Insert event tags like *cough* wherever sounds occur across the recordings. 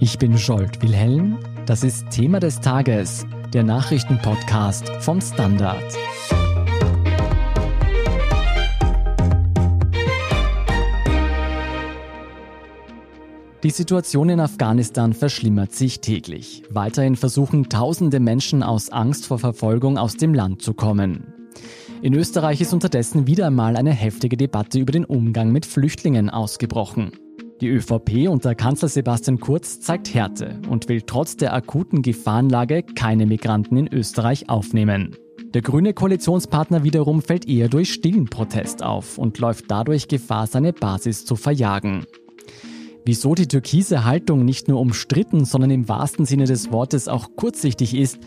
Ich bin Scholt Wilhelm. Das ist Thema des Tages, der Nachrichtenpodcast vom Standard. Die Situation in Afghanistan verschlimmert sich täglich. Weiterhin versuchen tausende Menschen aus Angst vor Verfolgung aus dem Land zu kommen. In Österreich ist unterdessen wieder einmal eine heftige Debatte über den Umgang mit Flüchtlingen ausgebrochen. Die ÖVP unter Kanzler Sebastian Kurz zeigt Härte und will trotz der akuten Gefahrenlage keine Migranten in Österreich aufnehmen. Der grüne Koalitionspartner wiederum fällt eher durch stillen Protest auf und läuft dadurch Gefahr, seine Basis zu verjagen. Wieso die türkise Haltung nicht nur umstritten, sondern im wahrsten Sinne des Wortes auch kurzsichtig ist,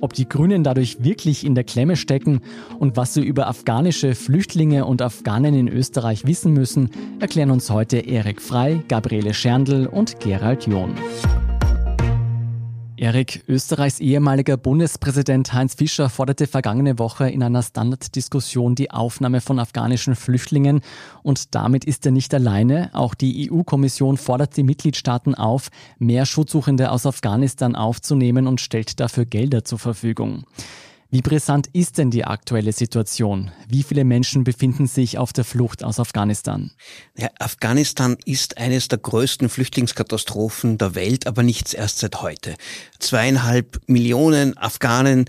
ob die Grünen dadurch wirklich in der Klemme stecken und was sie über afghanische Flüchtlinge und Afghanen in Österreich wissen müssen, erklären uns heute Erik Frei, Gabriele Scherndl und Gerald John. Erik, Österreichs ehemaliger Bundespräsident Heinz Fischer forderte vergangene Woche in einer Standarddiskussion die Aufnahme von afghanischen Flüchtlingen. Und damit ist er nicht alleine. Auch die EU-Kommission fordert die Mitgliedstaaten auf, mehr Schutzsuchende aus Afghanistan aufzunehmen und stellt dafür Gelder zur Verfügung. Wie brisant ist denn die aktuelle Situation? Wie viele Menschen befinden sich auf der Flucht aus Afghanistan? Ja, Afghanistan ist eines der größten Flüchtlingskatastrophen der Welt, aber nichts erst seit heute. Zweieinhalb Millionen Afghanen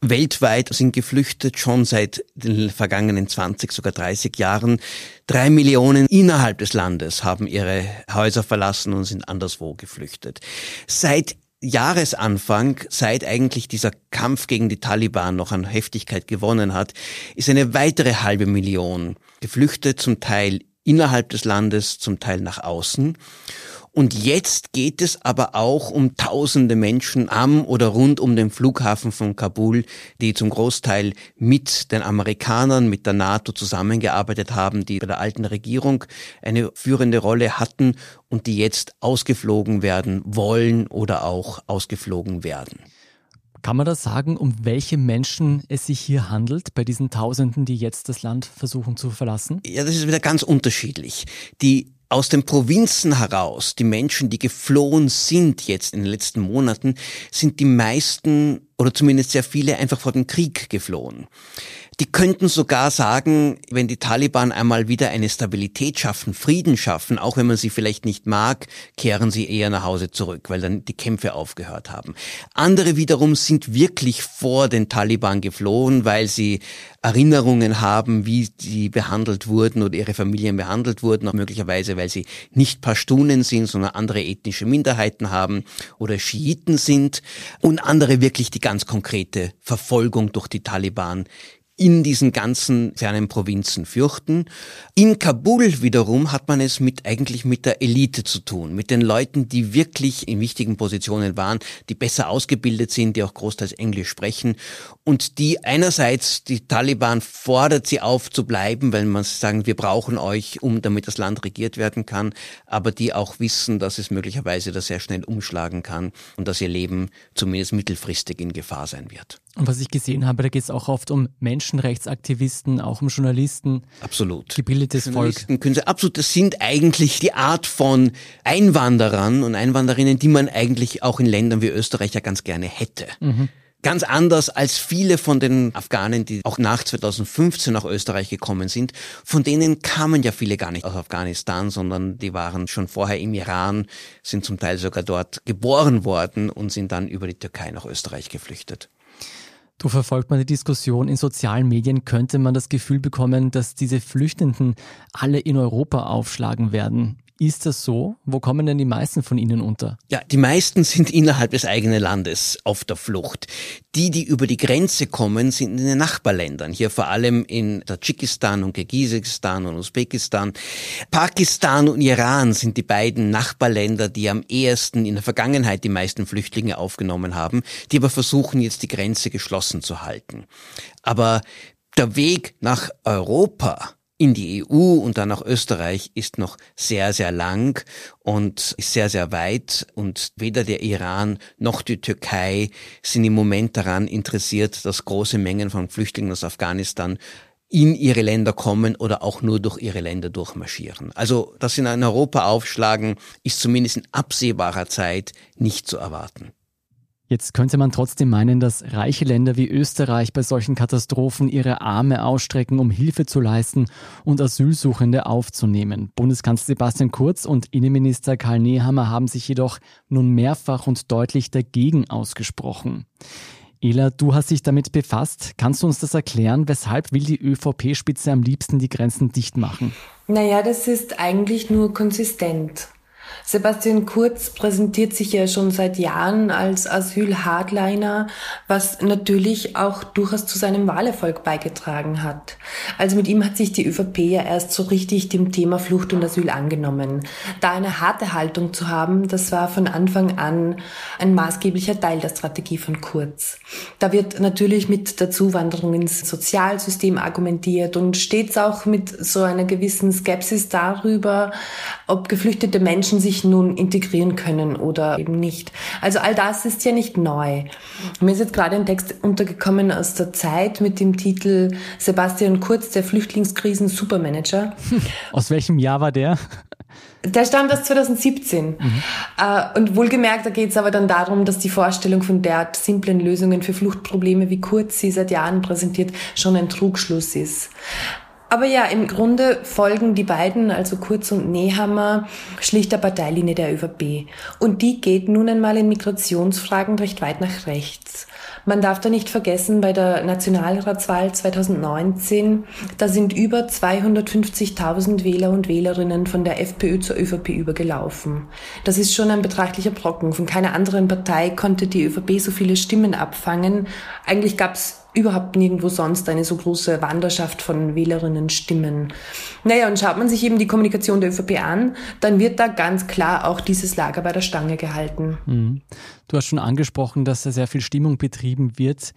weltweit sind geflüchtet, schon seit den vergangenen 20, sogar 30 Jahren. Drei Millionen innerhalb des Landes haben ihre Häuser verlassen und sind anderswo geflüchtet. Seit Jahresanfang, seit eigentlich dieser Kampf gegen die Taliban noch an Heftigkeit gewonnen hat, ist eine weitere halbe Million geflüchtet, zum Teil innerhalb des Landes, zum Teil nach außen. Und jetzt geht es aber auch um tausende Menschen am oder rund um den Flughafen von Kabul, die zum Großteil mit den Amerikanern, mit der NATO zusammengearbeitet haben, die bei der alten Regierung eine führende Rolle hatten und die jetzt ausgeflogen werden wollen oder auch ausgeflogen werden. Kann man da sagen, um welche Menschen es sich hier handelt, bei diesen Tausenden, die jetzt das Land versuchen zu verlassen? Ja, das ist wieder ganz unterschiedlich. Die aus den Provinzen heraus, die Menschen, die geflohen sind jetzt in den letzten Monaten, sind die meisten oder zumindest sehr viele einfach vor dem Krieg geflohen. Die könnten sogar sagen, wenn die Taliban einmal wieder eine Stabilität schaffen, Frieden schaffen, auch wenn man sie vielleicht nicht mag, kehren sie eher nach Hause zurück, weil dann die Kämpfe aufgehört haben. Andere wiederum sind wirklich vor den Taliban geflohen, weil sie Erinnerungen haben, wie sie behandelt wurden oder ihre Familien behandelt wurden, auch möglicherweise, weil sie nicht Pashtunen sind, sondern andere ethnische Minderheiten haben oder Schiiten sind und andere wirklich die ganz konkrete Verfolgung durch die Taliban in diesen ganzen fernen Provinzen fürchten. In Kabul wiederum hat man es mit eigentlich mit der Elite zu tun, mit den Leuten, die wirklich in wichtigen Positionen waren, die besser ausgebildet sind, die auch großteils Englisch sprechen und die einerseits die Taliban fordert sie auf zu bleiben, weil man sagen, wir brauchen euch, um damit das Land regiert werden kann, aber die auch wissen, dass es möglicherweise da sehr schnell umschlagen kann und dass ihr Leben zumindest mittelfristig in Gefahr sein wird. Und was ich gesehen habe, da geht es auch oft um Menschenrechtsaktivisten, auch um Journalisten. Absolut. Gebildetes Volk. Können Sie, absolut, das sind eigentlich die Art von Einwanderern und Einwanderinnen, die man eigentlich auch in Ländern wie Österreich ja ganz gerne hätte. Mhm. Ganz anders als viele von den Afghanen, die auch nach 2015 nach Österreich gekommen sind. Von denen kamen ja viele gar nicht aus Afghanistan, sondern die waren schon vorher im Iran, sind zum Teil sogar dort geboren worden und sind dann über die Türkei nach Österreich geflüchtet. Du verfolgt man die Diskussion in sozialen Medien, könnte man das Gefühl bekommen, dass diese Flüchtenden alle in Europa aufschlagen werden. Ist das so? Wo kommen denn die meisten von ihnen unter? Ja, die meisten sind innerhalb des eigenen Landes auf der Flucht. Die, die über die Grenze kommen, sind in den Nachbarländern. Hier vor allem in Tadschikistan und Kirgisistan und Usbekistan. Pakistan und Iran sind die beiden Nachbarländer, die am ehesten in der Vergangenheit die meisten Flüchtlinge aufgenommen haben, die aber versuchen jetzt die Grenze geschlossen zu halten. Aber der Weg nach Europa in die EU und dann nach Österreich ist noch sehr, sehr lang und ist sehr, sehr weit. Und weder der Iran noch die Türkei sind im Moment daran interessiert, dass große Mengen von Flüchtlingen aus Afghanistan in ihre Länder kommen oder auch nur durch ihre Länder durchmarschieren. Also, dass sie in Europa aufschlagen, ist zumindest in absehbarer Zeit nicht zu erwarten. Jetzt könnte man trotzdem meinen, dass reiche Länder wie Österreich bei solchen Katastrophen ihre Arme ausstrecken, um Hilfe zu leisten und Asylsuchende aufzunehmen. Bundeskanzler Sebastian Kurz und Innenminister Karl Nehammer haben sich jedoch nun mehrfach und deutlich dagegen ausgesprochen. Ela, du hast dich damit befasst. Kannst du uns das erklären? Weshalb will die ÖVP-Spitze am liebsten die Grenzen dicht machen? Naja, das ist eigentlich nur konsistent. Sebastian Kurz präsentiert sich ja schon seit Jahren als Asyl-Hardliner, was natürlich auch durchaus zu seinem Wahlerfolg beigetragen hat. Also mit ihm hat sich die ÖVP ja erst so richtig dem Thema Flucht und Asyl angenommen. Da eine harte Haltung zu haben, das war von Anfang an ein maßgeblicher Teil der Strategie von Kurz. Da wird natürlich mit der Zuwanderung ins Sozialsystem argumentiert und stets auch mit so einer gewissen Skepsis darüber, ob geflüchtete Menschen sich nun integrieren können oder eben nicht. Also all das ist ja nicht neu. Mir ist jetzt gerade ein Text untergekommen aus der Zeit mit dem Titel Sebastian Kurz, der Flüchtlingskrisen Supermanager. *laughs* Aus welchem Jahr war der? Der stammt aus 2017. Mhm. Äh, und wohlgemerkt, da geht es aber dann darum, dass die Vorstellung von derart simplen Lösungen für Fluchtprobleme, wie Kurz sie seit Jahren präsentiert, schon ein Trugschluss ist. Aber ja, im Grunde folgen die beiden, also Kurz und Nehammer, schlicht der Parteilinie der ÖVP. Und die geht nun einmal in Migrationsfragen recht weit nach rechts. Man darf da nicht vergessen, bei der Nationalratswahl 2019, da sind über 250.000 Wähler und Wählerinnen von der FPÖ zur ÖVP übergelaufen. Das ist schon ein betrachtlicher Brocken. Von keiner anderen Partei konnte die ÖVP so viele Stimmen abfangen. Eigentlich gab es überhaupt nirgendwo sonst eine so große Wanderschaft von Wählerinnen stimmen. Naja, und schaut man sich eben die Kommunikation der ÖVP an, dann wird da ganz klar auch dieses Lager bei der Stange gehalten. Mhm. Du hast schon angesprochen, dass da sehr viel Stimmung betrieben wird.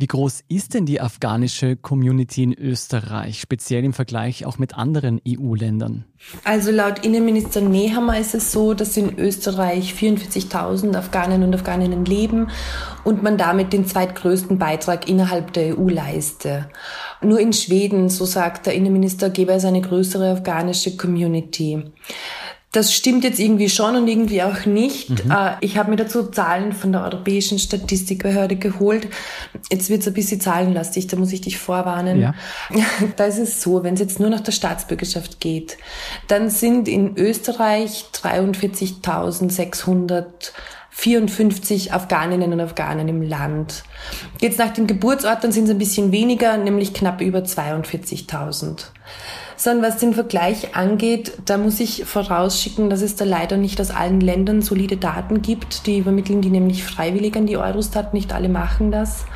Wie groß ist denn die afghanische Community in Österreich, speziell im Vergleich auch mit anderen EU-Ländern? Also laut Innenminister Nehammer ist es so, dass in Österreich 44.000 Afghaninnen und Afghaninnen leben und man damit den zweitgrößten Beitrag innerhalb der EU leiste. Nur in Schweden, so sagt der Innenminister, gäbe es eine größere afghanische Community. Das stimmt jetzt irgendwie schon und irgendwie auch nicht. Mhm. Äh, ich habe mir dazu Zahlen von der Europäischen Statistikbehörde geholt. Jetzt wird es ein bisschen zahlenlastig, da muss ich dich vorwarnen. Ja. *laughs* Da ist es so, wenn es jetzt nur nach der Staatsbürgerschaft geht, dann sind in Österreich 43.600 54 Afghaninnen und Afghanen im Land. Jetzt nach dem Geburtsort, dann sind es ein bisschen weniger, nämlich knapp über 42.000 sondern was den Vergleich angeht, da muss ich vorausschicken, dass es da leider nicht aus allen Ländern solide Daten gibt. Die übermitteln die nämlich freiwillig an die Eurostat, nicht alle machen das.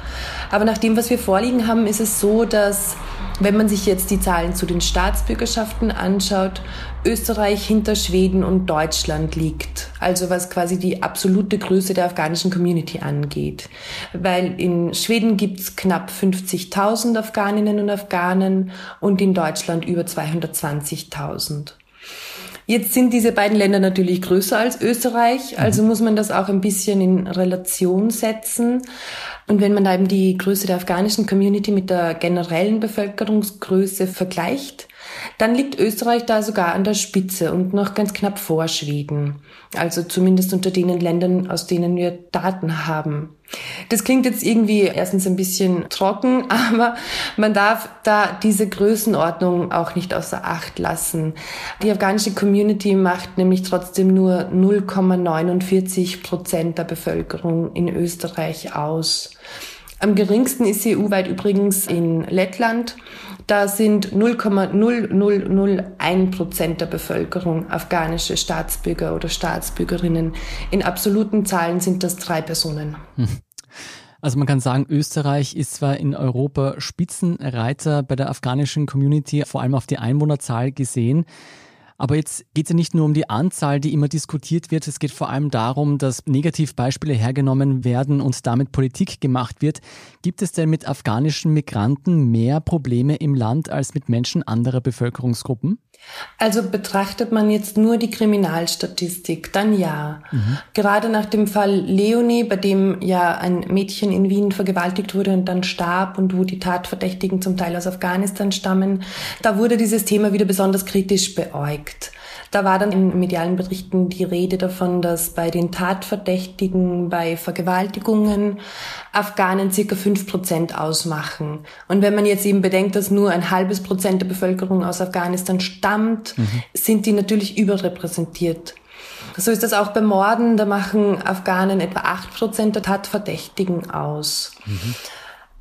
Aber nach dem, was wir vorliegen haben, ist es so, dass wenn man sich jetzt die Zahlen zu den Staatsbürgerschaften anschaut, Österreich hinter Schweden und Deutschland liegt. Also was quasi die absolute Größe der afghanischen Community angeht. Weil in Schweden gibt's knapp 50.000 Afghaninnen und Afghanen und in Deutschland über 220.000. Jetzt sind diese beiden Länder natürlich größer als Österreich, also muss man das auch ein bisschen in Relation setzen. Und wenn man da eben die Größe der afghanischen Community mit der generellen Bevölkerungsgröße vergleicht, dann liegt Österreich da sogar an der Spitze und noch ganz knapp vor Schweden. Also zumindest unter den Ländern, aus denen wir Daten haben. Das klingt jetzt irgendwie erstens ein bisschen trocken, *laughs* aber man darf da diese Größenordnung auch nicht außer Acht lassen. Die afghanische Community macht nämlich trotzdem nur 0,49 Prozent der Bevölkerung in Österreich aus. Am geringsten ist sie EU-weit übrigens in Lettland. Da sind 0,0001 Prozent der Bevölkerung afghanische Staatsbürger oder Staatsbürgerinnen. In absoluten Zahlen sind das drei Personen. *laughs* Also man kann sagen, Österreich ist zwar in Europa Spitzenreiter bei der afghanischen Community, vor allem auf die Einwohnerzahl gesehen. Aber jetzt geht es ja nicht nur um die Anzahl, die immer diskutiert wird. Es geht vor allem darum, dass Negativbeispiele hergenommen werden und damit Politik gemacht wird. Gibt es denn mit afghanischen Migranten mehr Probleme im Land als mit Menschen anderer Bevölkerungsgruppen? Also betrachtet man jetzt nur die Kriminalstatistik, dann ja. Mhm. Gerade nach dem Fall Leonie, bei dem ja ein Mädchen in Wien vergewaltigt wurde und dann starb und wo die Tatverdächtigen zum Teil aus Afghanistan stammen, da wurde dieses Thema wieder besonders kritisch beäugt. Da war dann in medialen Berichten die Rede davon, dass bei den Tatverdächtigen bei Vergewaltigungen Afghanen circa fünf Prozent ausmachen. Und wenn man jetzt eben bedenkt, dass nur ein halbes Prozent der Bevölkerung aus Afghanistan stammt, mhm. sind die natürlich überrepräsentiert. So ist das auch bei Morden. Da machen Afghanen etwa acht Prozent der Tatverdächtigen aus. Mhm.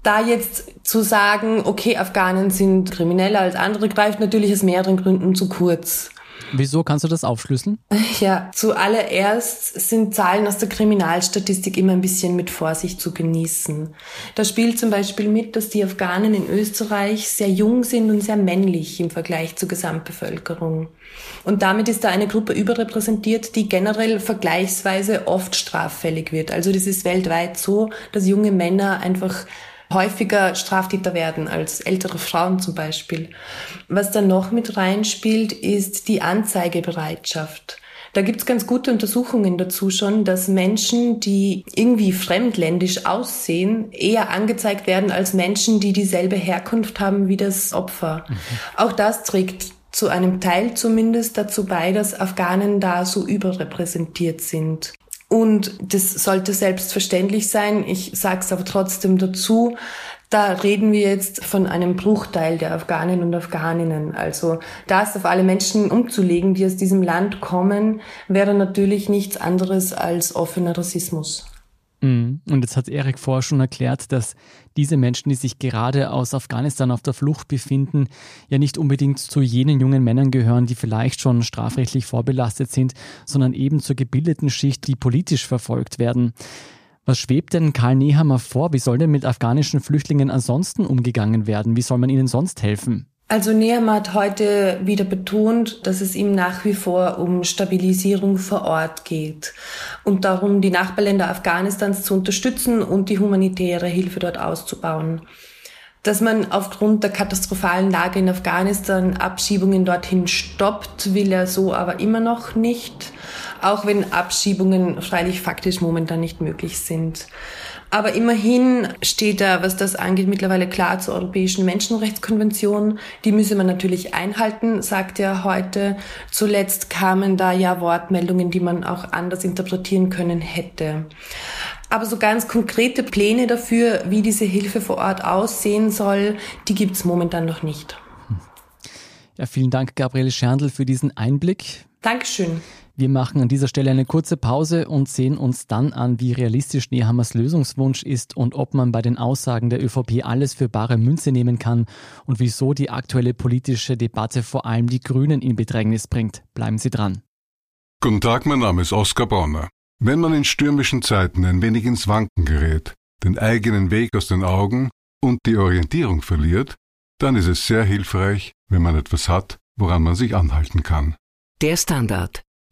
Da jetzt zu sagen, okay, Afghanen sind krimineller als andere, greift natürlich aus mehreren Gründen zu kurz. Wieso kannst du das aufschlüsseln? *laughs* Ja, zuallererst sind Zahlen aus der Kriminalstatistik immer ein bisschen mit Vorsicht zu genießen. Da spielt zum Beispiel mit, dass die Afghanen in Österreich sehr jung sind und sehr männlich im Vergleich zur Gesamtbevölkerung. Und damit ist da eine Gruppe überrepräsentiert, die generell vergleichsweise oft straffällig wird. Also das ist weltweit so, dass junge Männer einfach häufiger Straftäter werden als ältere Frauen zum Beispiel. Was dann noch mit reinspielt, ist die Anzeigebereitschaft. Da gibt's ganz gute Untersuchungen dazu schon, dass Menschen, die irgendwie fremdländisch aussehen, eher angezeigt werden als Menschen, die dieselbe Herkunft haben wie das Opfer. Mhm. Auch das trägt zu einem Teil zumindest dazu bei, dass Afghanen da so überrepräsentiert sind. Und das sollte selbstverständlich sein. Ich sage es aber trotzdem dazu. Da reden wir jetzt von einem Bruchteil der Afghanen und Afghaninnen. Also das auf alle Menschen umzulegen, die aus diesem Land kommen, wäre natürlich nichts anderes als offener Rassismus. Mhm. Und jetzt hat Erik vorher schon erklärt, dass diese Menschen, die sich gerade aus Afghanistan auf der Flucht befinden, ja nicht unbedingt zu jenen jungen Männern gehören, die vielleicht schon strafrechtlich vorbelastet sind, sondern eben zur gebildeten Schicht, die politisch verfolgt werden. Was schwebt denn Karl Nehammer vor? Wie soll denn mit afghanischen Flüchtlingen ansonsten umgegangen werden? Wie soll man ihnen sonst helfen? Also Neam hat heute wieder betont, dass es ihm nach wie vor um Stabilisierung vor Ort geht und darum, die Nachbarländer Afghanistans zu unterstützen und die humanitäre Hilfe dort auszubauen. Dass man aufgrund der katastrophalen Lage in Afghanistan Abschiebungen dorthin stoppt, will er so aber immer noch nicht, auch wenn Abschiebungen freilich faktisch momentan nicht möglich sind. Aber immerhin steht da, was das angeht, mittlerweile klar zur Europäischen Menschenrechtskonvention. Die müsse man natürlich einhalten, sagt er heute. Zuletzt kamen da ja Wortmeldungen, die man auch anders interpretieren können hätte. Aber so ganz konkrete Pläne dafür, wie diese Hilfe vor Ort aussehen soll, die gibt's momentan noch nicht. Ja, vielen Dank, Gabriele Scherndl, für diesen Einblick. Dankeschön. Wir machen an dieser Stelle eine kurze Pause und sehen uns dann an, wie realistisch Nehammers Lösungswunsch ist und ob man bei den Aussagen der ÖVP alles für bare Münze nehmen kann und wieso die aktuelle politische Debatte vor allem die Grünen in Bedrängnis bringt. Bleiben Sie dran. Guten Tag, mein Name ist Oskar Bonner. Wenn man in stürmischen Zeiten ein wenig ins Wanken gerät, den eigenen Weg aus den Augen und die Orientierung verliert, dann ist es sehr hilfreich, wenn man etwas hat, woran man sich anhalten kann. Der Standard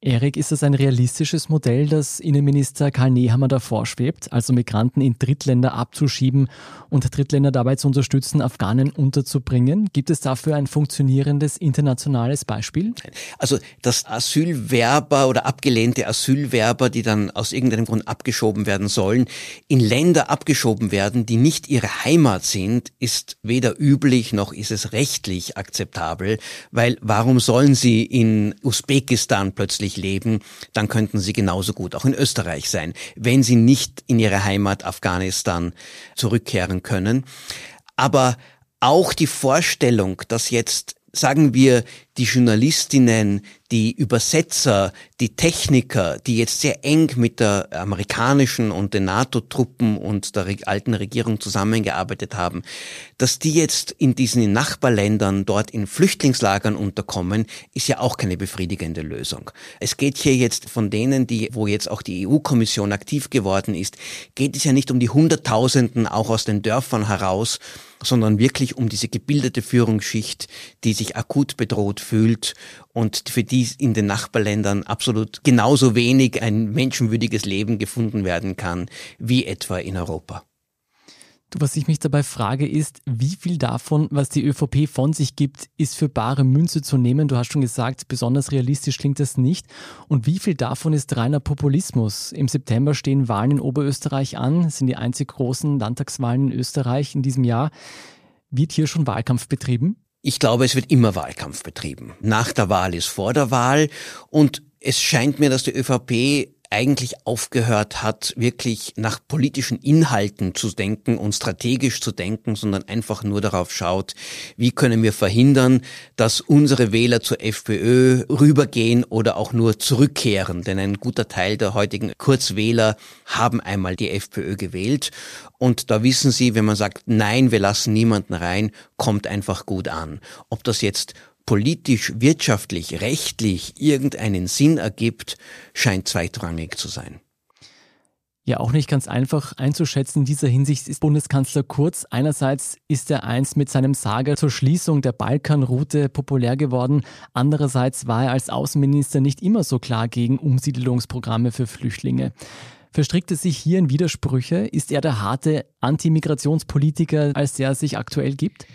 Erik, ist das ein realistisches Modell, das Innenminister Karl Nehammer da vorschwebt, also Migranten in Drittländer abzuschieben und Drittländer dabei zu unterstützen, Afghanen unterzubringen? Gibt es dafür ein funktionierendes internationales Beispiel? Also, dass Asylwerber oder abgelehnte Asylwerber, die dann aus irgendeinem Grund abgeschoben werden sollen, in Länder abgeschoben werden, die nicht ihre Heimat sind, ist weder üblich noch ist es rechtlich akzeptabel, weil warum sollen sie in Usbekistan plötzlich friedlich leben, dann könnten sie genauso gut auch in Österreich sein, wenn sie nicht in ihre Heimat Afghanistan zurückkehren können. Aber auch die Vorstellung, dass jetzt sagen wir, die Journalistinnen, die Übersetzer, die Techniker, die jetzt sehr eng mit der amerikanischen und den NATO-Truppen und der alten Regierung zusammengearbeitet haben, dass die jetzt in diesen Nachbarländern dort in Flüchtlingslagern unterkommen, ist ja auch keine befriedigende Lösung. Es geht hier jetzt von denen, die, wo jetzt auch die EU-Kommission aktiv geworden ist, geht es ja nicht um die Hunderttausenden auch aus den Dörfern heraus, sondern wirklich um diese gebildete Führungsschicht, die sich akut bedroht fühlt und für die in den Nachbarländern absolut genauso wenig ein menschenwürdiges Leben gefunden werden kann wie etwa in Europa. Du, was ich mich dabei frage, ist, wie viel davon, was die ÖVP von sich gibt, ist für bare Münze zu nehmen? Du hast schon gesagt, besonders realistisch klingt das nicht. Und wie viel davon ist reiner Populismus? Im September stehen Wahlen in Oberösterreich an, sind die einzig großen Landtagswahlen in Österreich in diesem Jahr. Wird hier schon Wahlkampf betrieben? Ich glaube, es wird immer Wahlkampf betrieben. Nach der Wahl ist vor der Wahl und es scheint mir, dass die ÖVP eigentlich aufgehört hat, wirklich nach politischen Inhalten zu denken und strategisch zu denken, sondern einfach nur darauf schaut, wie können wir verhindern, dass unsere Wähler zur FPÖ rübergehen oder auch nur zurückkehren. Denn ein guter Teil der heutigen Kurzwähler haben einmal die FPÖ gewählt. Und da wissen Sie, wenn man sagt, nein, wir lassen niemanden rein, kommt einfach gut an. Ob das jetzt politisch, wirtschaftlich, rechtlich irgendeinen Sinn ergibt, scheint zweitrangig zu sein. Ja, auch nicht ganz einfach einzuschätzen. In dieser Hinsicht ist Bundeskanzler Kurz einerseits ist er einst mit seinem Sager zur Schließung der Balkanroute populär geworden. Andererseits war er als Außenminister nicht immer so klar gegen Umsiedelungsprogramme für Flüchtlinge. Verstrickt es sich hier in Widersprüche? Ist er der harte Antimigrationspolitiker, als der er sich aktuell gibt?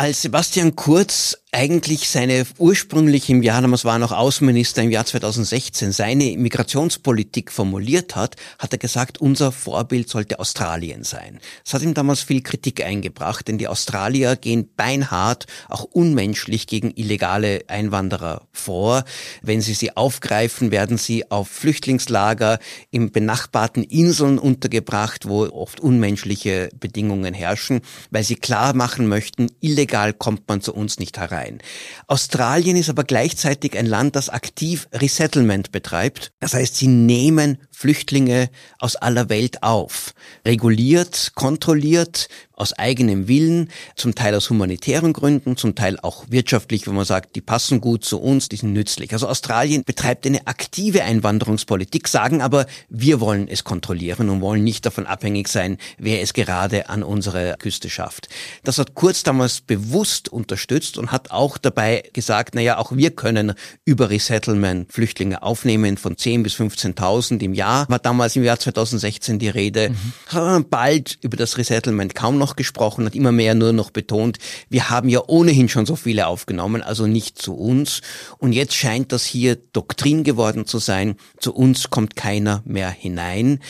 Als Sebastian Kurz eigentlich seine ursprünglich im Jahr, damals war er noch Außenminister im Jahr 2016, seine Migrationspolitik formuliert hat, hat er gesagt, unser Vorbild sollte Australien sein. Das hat ihm damals viel Kritik eingebracht, denn die Australier gehen beinhart, auch unmenschlich gegen illegale Einwanderer vor. Wenn sie sie aufgreifen, werden sie auf Flüchtlingslager im benachbarten Inseln untergebracht, wo oft unmenschliche Bedingungen herrschen, weil sie klar machen möchten, illegal kommt man zu uns nicht herein rein. Australien ist aber gleichzeitig ein Land, das aktiv Resettlement betreibt. Das heißt, sie nehmen Flüchtlinge aus aller Welt auf. Reguliert, kontrolliert, aus eigenem Willen, zum Teil aus humanitären Gründen, zum Teil auch wirtschaftlich, wo man sagt, die passen gut zu uns, die sind nützlich. Also Australien betreibt eine aktive Einwanderungspolitik, sagen aber, wir wollen es kontrollieren und wollen nicht davon abhängig sein, wer es gerade an unsere Küste schafft. Das hat Kurz damals bewusst unterstützt und hat auch dabei gesagt, naja, auch wir können über Resettlement Flüchtlinge aufnehmen von 10 bis 15.000 im Jahr Jahr, war damals im Jahr 2016 die Rede, mhm. bald über das Resettlement kaum noch gesprochen, hat immer mehr nur noch betont, wir haben ja ohnehin schon so viele aufgenommen, also nicht zu uns. Und jetzt scheint das hier Doktrin geworden zu sein, zu uns kommt keiner mehr hinein.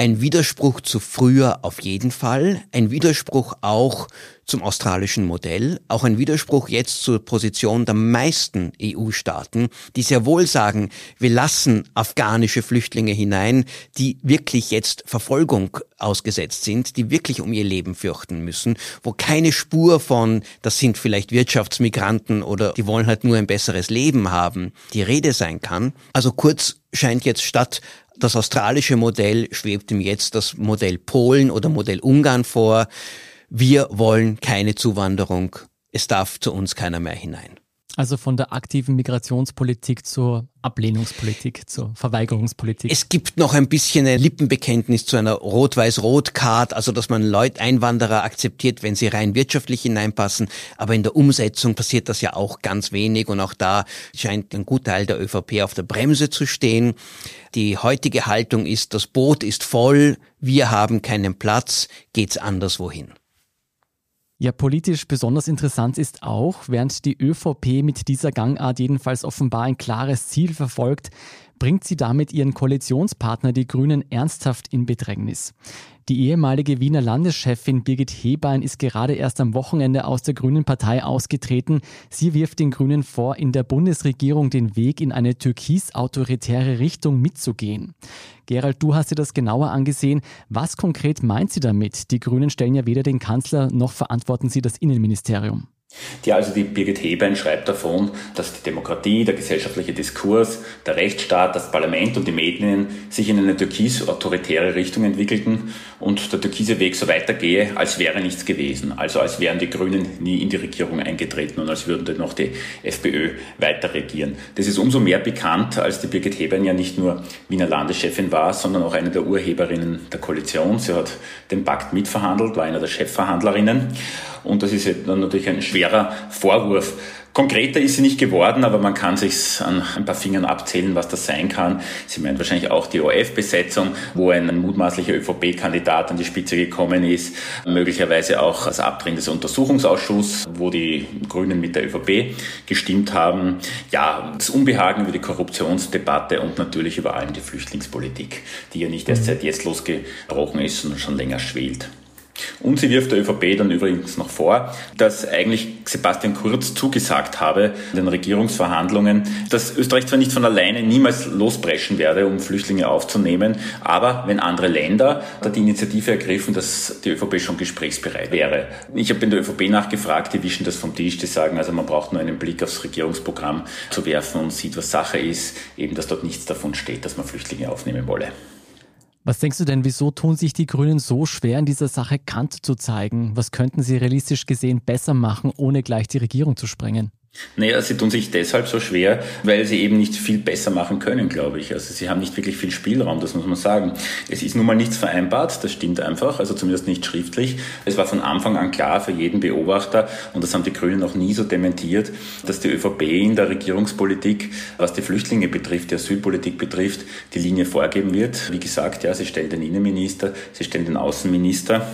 Ein Widerspruch zu früher auf jeden Fall, ein Widerspruch auch zum australischen Modell, auch ein Widerspruch jetzt zur Position der meisten EU-Staaten, die sehr wohl sagen, wir lassen afghanische Flüchtlinge hinein, die wirklich jetzt Verfolgung ausgesetzt sind, die wirklich um ihr Leben fürchten müssen, wo keine Spur von, das sind vielleicht Wirtschaftsmigranten oder die wollen halt nur ein besseres Leben haben, die Rede sein kann. Also kurz scheint jetzt statt das australische Modell schwebt ihm jetzt das Modell Polen oder Modell Ungarn vor. Wir wollen keine Zuwanderung. Es darf zu uns keiner mehr hinein. Also von der aktiven Migrationspolitik zur Ablehnungspolitik, zur Verweigerungspolitik. Es gibt noch ein bisschen ein Lippenbekenntnis zu einer Rot-Weiß-Rot-Card, also dass man Leute, Einwanderer akzeptiert, wenn sie rein wirtschaftlich hineinpassen. Aber in der Umsetzung passiert das ja auch ganz wenig und auch da scheint ein Gutteil der ÖVP auf der Bremse zu stehen. Die heutige Haltung ist, das Boot ist voll, wir haben keinen Platz, geht's anderswohin. Ja, politisch besonders interessant ist auch, während die ÖVP mit dieser Gangart jedenfalls offenbar ein klares Ziel verfolgt, bringt sie damit ihren Koalitionspartner, die Grünen, ernsthaft in Bedrängnis. Die ehemalige Wiener Landeschefin Birgit Hebein ist gerade erst am Wochenende aus der Grünen Partei ausgetreten. Sie wirft den Grünen vor, in der Bundesregierung den Weg in eine türkis-autoritäre Richtung mitzugehen. Gerald, du hast dir das genauer angesehen. Was konkret meint sie damit? Die Grünen stellen ja weder den Kanzler noch verantworten sie das Innenministerium. Ja, also die Birgit Hebein schreibt davon, dass die Demokratie, der gesellschaftliche Diskurs, der Rechtsstaat, das Parlament und die Medien sich in eine türkis-autoritäre Richtung entwickelten und der türkise Weg so weitergehe, als wäre nichts gewesen. Also als wären die Grünen nie in die Regierung eingetreten und als würden dann noch die FPÖ weiter regieren. Das ist umso mehr bekannt, als die Birgit Hebein ja nicht nur Wiener Landeschefin war, sondern auch eine der Urheberinnen der Koalition. Sie hat den Pakt mitverhandelt, war einer der Chefverhandlerinnen. Und das ist dann natürlich ein schwerer Vorwurf. Konkreter ist sie nicht geworden, aber man kann sich an ein paar Fingern abzählen, was das sein kann. Sie meint wahrscheinlich auch die ORF-Besetzung, wo ein mutmaßlicher ÖVP-Kandidat an die Spitze gekommen ist. Möglicherweise auch das Abdrehen des Untersuchungsausschusses, wo die Grünen mit der ÖVP gestimmt haben. Ja, das Unbehagen über die Korruptionsdebatte und natürlich über allem die Flüchtlingspolitik, die ja nicht erst seit jetzt losgebrochen ist, sondern schon länger schwelt. Und sie wirft der ÖVP dann übrigens noch vor, dass eigentlich Sebastian Kurz zugesagt habe in den Regierungsverhandlungen, dass Österreich zwar nicht von alleine niemals losbrechen werde, um Flüchtlinge aufzunehmen, aber wenn andere Länder da die Initiative ergriffen, dass die ÖVP schon gesprächsbereit wäre. Ich habe in der ÖVP nachgefragt, die wischen das vom Tisch, die sagen, also man braucht nur einen Blick aufs Regierungsprogramm zu werfen und sieht, was Sache ist, eben dass dort nichts davon steht, dass man Flüchtlinge aufnehmen wolle. Was denkst du denn, wieso tun sich die Grünen so schwer, in dieser Sache Kant zu zeigen? Was könnten sie realistisch gesehen besser machen, ohne gleich die Regierung zu sprengen? Naja, sie tun sich deshalb so schwer, weil sie eben nicht viel besser machen können, glaube ich. Also sie haben nicht wirklich viel Spielraum, das muss man sagen. Es ist nun mal nichts vereinbart, das stimmt einfach, also zumindest nicht schriftlich. Es war von Anfang an klar für jeden Beobachter, und das haben die Grünen noch nie so dementiert, dass die ÖVP in der Regierungspolitik, was die Flüchtlinge betrifft, die Asylpolitik betrifft, die Linie vorgeben wird. Wie gesagt, ja, sie stellen den Innenminister, sie stellen den Außenminister.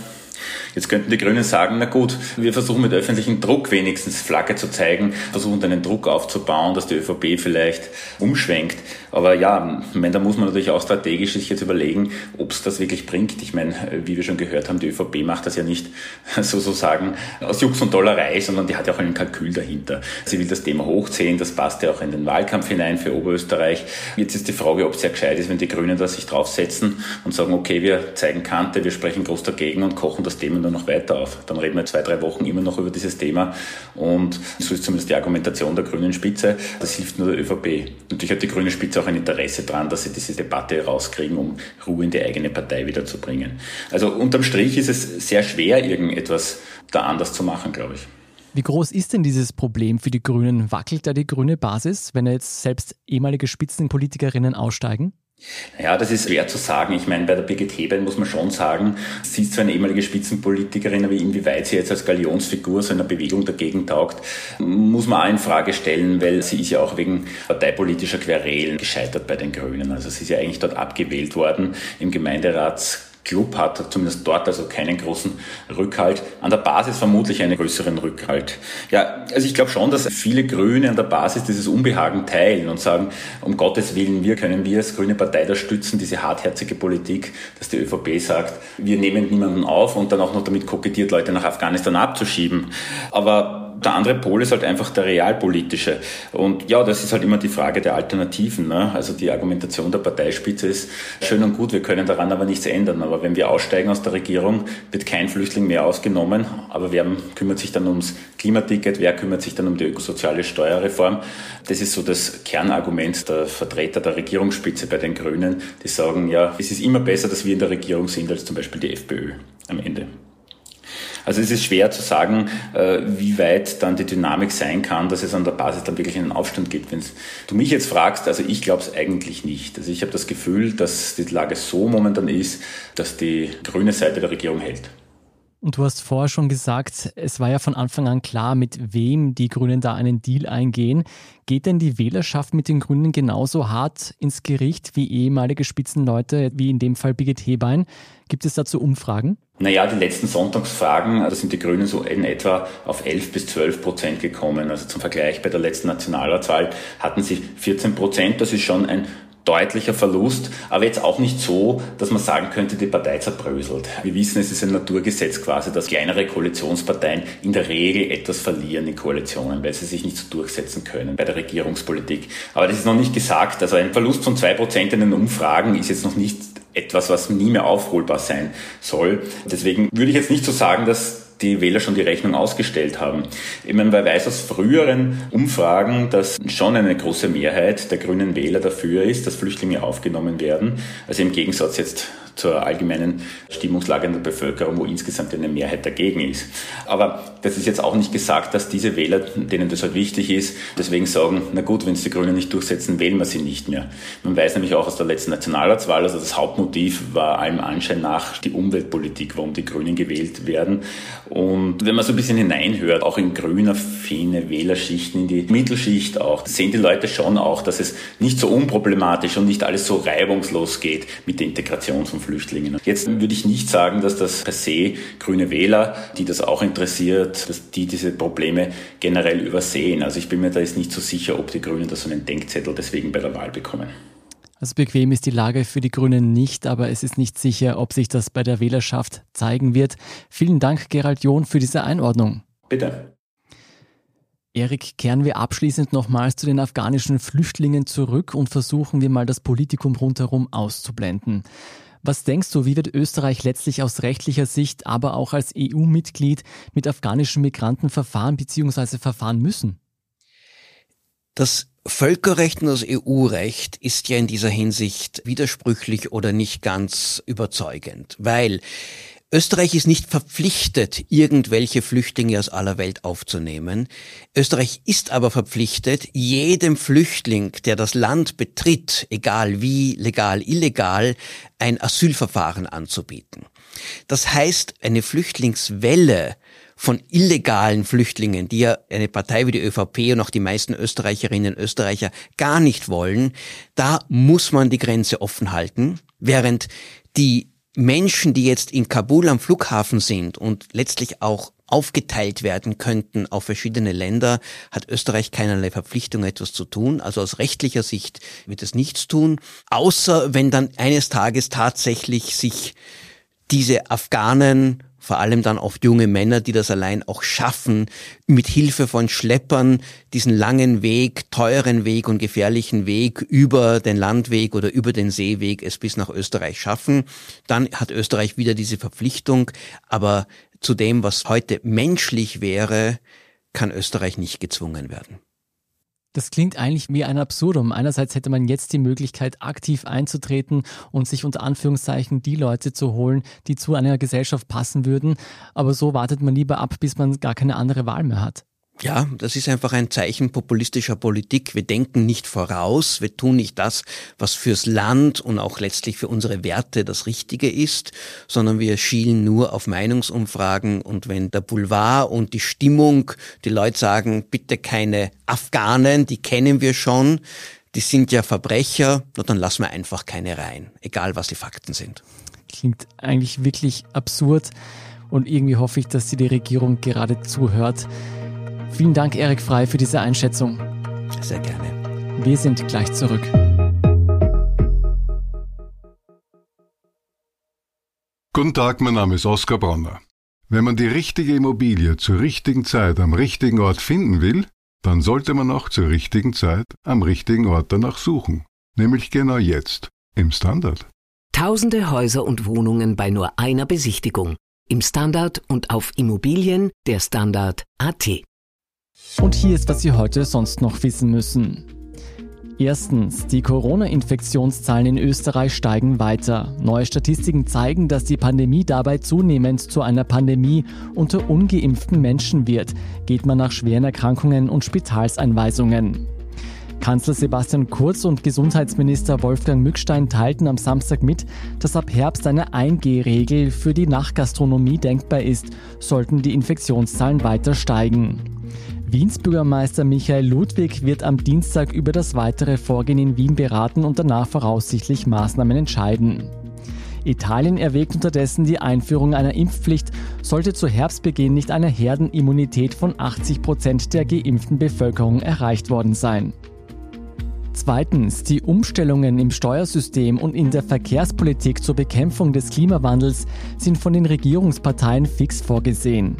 Jetzt könnten die Grünen sagen, na gut, wir versuchen mit öffentlichem Druck wenigstens Flagge zu zeigen, versuchen einen Druck aufzubauen, dass die ÖVP vielleicht umschwenkt. Aber ja, meine, da muss man natürlich auch strategisch sich jetzt überlegen, ob es das wirklich bringt. Ich meine, wie wir schon gehört haben, die ÖVP macht das ja nicht *laughs* sozusagen aus Jux und Dollerei, sondern die hat ja auch einen Kalkül dahinter. Sie will das Thema hochziehen, das passt ja auch in den Wahlkampf hinein für Oberösterreich. Jetzt ist die Frage, ob es ja gescheit ist, wenn die Grünen da sich draufsetzen und sagen, okay, wir zeigen Kante, wir sprechen groß dagegen und kochen das Thema nur noch weiter auf. Dann reden wir zwei, drei Wochen immer noch über dieses Thema und so ist zumindest die Argumentation der grünen Spitze. Das hilft nur der ÖVP. Natürlich hat die grüne Spitze auch auch ein Interesse daran, dass sie diese Debatte rauskriegen, um Ruhe in die eigene Partei wiederzubringen. Also unterm Strich ist es sehr schwer, irgendetwas da anders zu machen, glaube ich. Wie groß ist denn dieses Problem für die Grünen? Wackelt da die grüne Basis, wenn jetzt selbst ehemalige Spitzenpolitikerinnen aussteigen? Ja, das ist schwer zu sagen. Ich meine, bei der Birgit Hebein muss man schon sagen, sie ist zwar eine ehemalige Spitzenpolitikerin, aber inwieweit sie jetzt als Galionsfigur so einer Bewegung dagegen taugt, muss man auch in Frage stellen, weil sie ist ja auch wegen parteipolitischer Querelen gescheitert bei den Grünen. Also sie ist ja eigentlich dort abgewählt worden im Gemeinderats Club hat zumindest dort also keinen großen Rückhalt. An der Basis vermutlich einen größeren Rückhalt. Ja, also ich glaube schon, dass viele Grüne an der Basis dieses Unbehagen teilen und sagen, um Gottes Willen, wir können wir als grüne Partei da stützen, diese hartherzige Politik, dass die ÖVP sagt, wir nehmen niemanden auf und dann auch noch damit kokettiert, Leute nach Afghanistan abzuschieben. Aber der andere Pol ist halt einfach der realpolitische. Und ja, das ist halt immer die Frage der Alternativen. Ne? Also die Argumentation der Parteispitze ist schön und gut, wir können daran aber nichts ändern. Aber wenn wir aussteigen aus der Regierung, wird kein Flüchtling mehr ausgenommen. Aber wer kümmert sich dann ums Klimaticket? Wer kümmert sich dann um die ökosoziale Steuerreform? Das ist so das Kernargument der Vertreter der Regierungsspitze bei den Grünen, die sagen, ja, es ist immer besser, dass wir in der Regierung sind als zum Beispiel die FPÖ am Ende. Also es ist schwer zu sagen, äh, wie weit dann die Dynamik sein kann, dass es an der Basis dann wirklich einen Aufstand gibt. Wenn du mich jetzt fragst, also ich glaube es eigentlich nicht. Also ich habe das Gefühl, dass die Lage so momentan ist, dass die grüne Seite der Regierung hält. Und du hast vorher schon gesagt, es war ja von Anfang an klar, mit wem die Grünen da einen Deal eingehen. Geht denn die Wählerschaft mit den Grünen genauso hart ins Gericht wie ehemalige Spitzenleute, wie in dem Fall Birgit Hebein? Gibt es dazu Umfragen? Naja, die letzten Sonntagsfragen, da sind die Grünen so in etwa auf 11 bis 12 Prozent gekommen. Also zum Vergleich bei der letzten Nationalratswahl hatten sie 14 Prozent. Das ist schon ein deutlicher Verlust, aber jetzt auch nicht so, dass man sagen könnte, die Partei zerbröselt. Wir wissen, es ist ein Naturgesetz quasi, dass kleinere Koalitionsparteien in der Regel etwas verlieren in Koalitionen, weil sie sich nicht so durchsetzen können bei der Regierungspolitik. Aber das ist noch nicht gesagt. Also ein Verlust von zwei Prozent in den Umfragen ist jetzt noch nicht etwas, was nie mehr aufholbar sein soll. Deswegen würde ich jetzt nicht so sagen, dass die Wähler schon die Rechnung ausgestellt haben. Ich meine, man weiß aus früheren Umfragen, dass schon eine große Mehrheit der grünen Wähler dafür ist, dass Flüchtlinge aufgenommen werden. Also im Gegensatz jetzt zur allgemeinen Stimmungslage in der Bevölkerung, wo insgesamt eine Mehrheit dagegen ist. Aber das ist jetzt auch nicht gesagt, dass diese Wähler, denen das halt wichtig ist, deswegen sagen, na gut, wenn es die Grünen nicht durchsetzen, wählen wir sie nicht mehr. Man weiß nämlich auch aus der letzten Nationalratswahl, also das Hauptmotiv war allem Anschein nach die Umweltpolitik, warum die Grünen gewählt werden. Und wenn man so ein bisschen hineinhört, auch in grüner, fine Wählerschichten, in die Mittelschicht auch, sehen die Leute schon auch, dass es nicht so unproblematisch und nicht alles so reibungslos geht mit der Integration von Flüchtlingen. Jetzt würde ich nicht sagen, dass das per se grüne Wähler, die das auch interessiert, dass die diese Probleme generell übersehen. Also ich bin mir da jetzt nicht so sicher, ob die Grünen da so einen Denkzettel deswegen bei der Wahl bekommen. Also bequem ist die Lage für die Grünen nicht, aber es ist nicht sicher, ob sich das bei der Wählerschaft zeigen wird. Vielen Dank, Gerald John, für diese Einordnung. Bitte. Erik, kehren wir abschließend nochmals zu den afghanischen Flüchtlingen zurück und versuchen wir mal das Politikum rundherum auszublenden. Was denkst du, wie wird Österreich letztlich aus rechtlicher Sicht, aber auch als EU-Mitglied mit afghanischen Migranten verfahren bzw. verfahren müssen? Das Völkerrecht und das EU-Recht ist ja in dieser Hinsicht widersprüchlich oder nicht ganz überzeugend, weil Österreich ist nicht verpflichtet, irgendwelche Flüchtlinge aus aller Welt aufzunehmen. Österreich ist aber verpflichtet, jedem Flüchtling, der das Land betritt, egal wie, legal, illegal, ein Asylverfahren anzubieten. Das heißt, eine Flüchtlingswelle von illegalen Flüchtlingen, die ja eine Partei wie die ÖVP und auch die meisten Österreicherinnen und Österreicher gar nicht wollen, da muss man die Grenze offen halten, während die Menschen, die jetzt in Kabul am Flughafen sind und letztlich auch aufgeteilt werden könnten auf verschiedene Länder, hat Österreich keinerlei Verpflichtung, etwas zu tun. Also aus rechtlicher Sicht wird es nichts tun, außer wenn dann eines Tages tatsächlich sich diese Afghanen vor allem dann oft junge Männer, die das allein auch schaffen, mit Hilfe von Schleppern diesen langen Weg, teuren Weg und gefährlichen Weg über den Landweg oder über den Seeweg es bis nach Österreich schaffen. Dann hat Österreich wieder diese Verpflichtung, aber zu dem, was heute menschlich wäre, kann Österreich nicht gezwungen werden. Das klingt eigentlich wie ein Absurdum. Einerseits hätte man jetzt die Möglichkeit, aktiv einzutreten und sich unter Anführungszeichen die Leute zu holen, die zu einer Gesellschaft passen würden. Aber so wartet man lieber ab, bis man gar keine andere Wahl mehr hat. Ja, das ist einfach ein Zeichen populistischer Politik. Wir denken nicht voraus, wir tun nicht das, was fürs Land und auch letztlich für unsere Werte das Richtige ist, sondern wir schielen nur auf Meinungsumfragen und wenn der Boulevard und die Stimmung, die Leute sagen, bitte keine Afghanen, die kennen wir schon, die sind ja Verbrecher, dann lassen wir einfach keine rein, egal was die Fakten sind. Klingt eigentlich wirklich absurd und irgendwie hoffe ich, dass sie die Regierung gerade zuhört. Vielen Dank, Erik Frei, für diese Einschätzung. Sehr gerne. Wir sind gleich zurück. Guten Tag, mein Name ist Oskar Bronner. Wenn man die richtige Immobilie zur richtigen Zeit am richtigen Ort finden will, dann sollte man auch zur richtigen Zeit am richtigen Ort danach suchen. Nämlich genau jetzt, im Standard. Tausende Häuser und Wohnungen bei nur einer Besichtigung. Im Standard und auf Immobilien der Standard AT. Und hier ist, was Sie heute sonst noch wissen müssen. Erstens, die Corona-Infektionszahlen in Österreich steigen weiter. Neue Statistiken zeigen, dass die Pandemie dabei zunehmend zu einer Pandemie unter ungeimpften Menschen wird, geht man nach schweren Erkrankungen und Spitalseinweisungen. Kanzler Sebastian Kurz und Gesundheitsminister Wolfgang Mückstein teilten am Samstag mit, dass ab Herbst eine 1G-Regel für die Nachtgastronomie denkbar ist, sollten die Infektionszahlen weiter steigen. Wiens Bürgermeister Michael Ludwig wird am Dienstag über das weitere Vorgehen in Wien beraten und danach voraussichtlich Maßnahmen entscheiden. Italien erwägt unterdessen die Einführung einer Impfpflicht, sollte zu Herbstbeginn nicht eine Herdenimmunität von 80 Prozent der geimpften Bevölkerung erreicht worden sein. Zweitens, die Umstellungen im Steuersystem und in der Verkehrspolitik zur Bekämpfung des Klimawandels sind von den Regierungsparteien fix vorgesehen.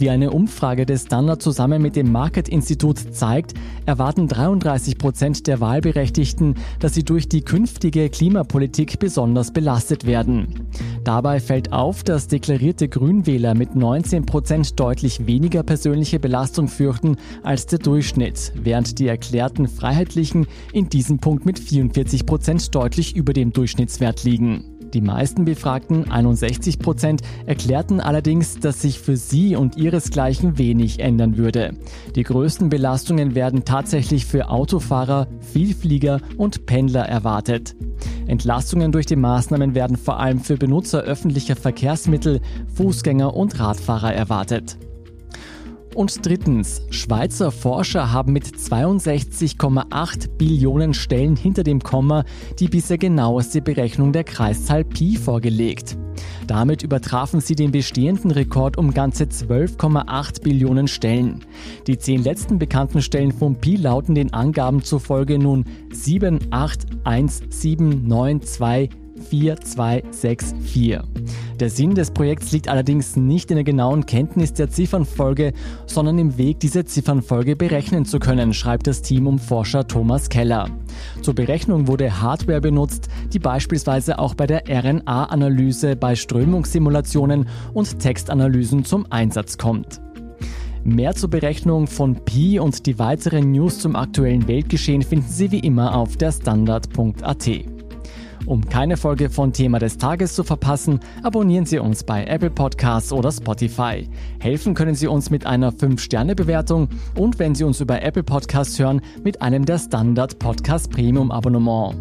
Wie eine Umfrage des Standard zusammen mit dem Market-Institut zeigt, erwarten 33 Prozent der Wahlberechtigten, dass sie durch die künftige Klimapolitik besonders belastet werden. Dabei fällt auf, dass deklarierte Grünwähler mit 19 Prozent deutlich weniger persönliche Belastung fürchten als der Durchschnitt, während die erklärten Freiheitlichen in diesem Punkt mit 44 Prozent deutlich über dem Durchschnittswert liegen. Die meisten Befragten, 61 Prozent, erklärten allerdings, dass sich für sie und ihresgleichen wenig ändern würde. Die größten Belastungen werden tatsächlich für Autofahrer, Vielflieger und Pendler erwartet. Entlastungen durch die Maßnahmen werden vor allem für Benutzer öffentlicher Verkehrsmittel, Fußgänger und Radfahrer erwartet. Und drittens, Schweizer Forscher haben mit 62,8 Billionen Stellen hinter dem Komma die bisher genaueste Berechnung der Kreiszahl Pi vorgelegt. Damit übertrafen sie den bestehenden Rekord um ganze 12,8 Billionen Stellen. Die zehn letzten bekannten Stellen von Pi lauten den Angaben zufolge nun 7, 8, 1, 7, 9, 2, 4264. Der Sinn des Projekts liegt allerdings nicht in der genauen Kenntnis der Ziffernfolge, sondern im Weg, diese Ziffernfolge berechnen zu können, schreibt das Team um Forscher Thomas Keller. Zur Berechnung wurde Hardware benutzt, die beispielsweise auch bei der RNA-Analyse, bei Strömungssimulationen und Textanalysen zum Einsatz kommt. Mehr zur Berechnung von Pi und die weiteren News zum aktuellen Weltgeschehen finden Sie wie immer auf der Standard.at. Um keine Folge von Thema des Tages zu verpassen, abonnieren Sie uns bei Apple Podcasts oder Spotify. Helfen können Sie uns mit einer 5-Sterne-Bewertung und wenn Sie uns über Apple Podcasts hören, mit einem der Standard Podcast Premium Abonnement.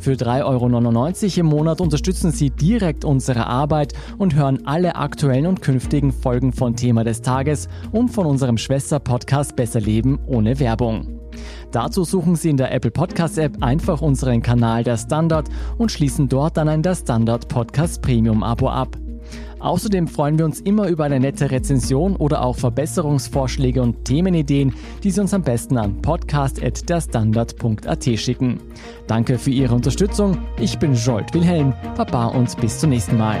Für 3,99 Euro im Monat unterstützen Sie direkt unsere Arbeit und hören alle aktuellen und künftigen Folgen von Thema des Tages und von unserem Schwester-Podcast Besser Leben ohne Werbung. Dazu suchen Sie in der Apple Podcast App einfach unseren Kanal der Standard und schließen dort dann ein der Standard Podcast Premium Abo ab. Außerdem freuen wir uns immer über eine nette Rezension oder auch Verbesserungsvorschläge und Themenideen, die Sie uns am besten an podcast.derstandard.at schicken. Danke für Ihre Unterstützung. Ich bin Jolt Wilhelm, Papa und bis zum nächsten Mal.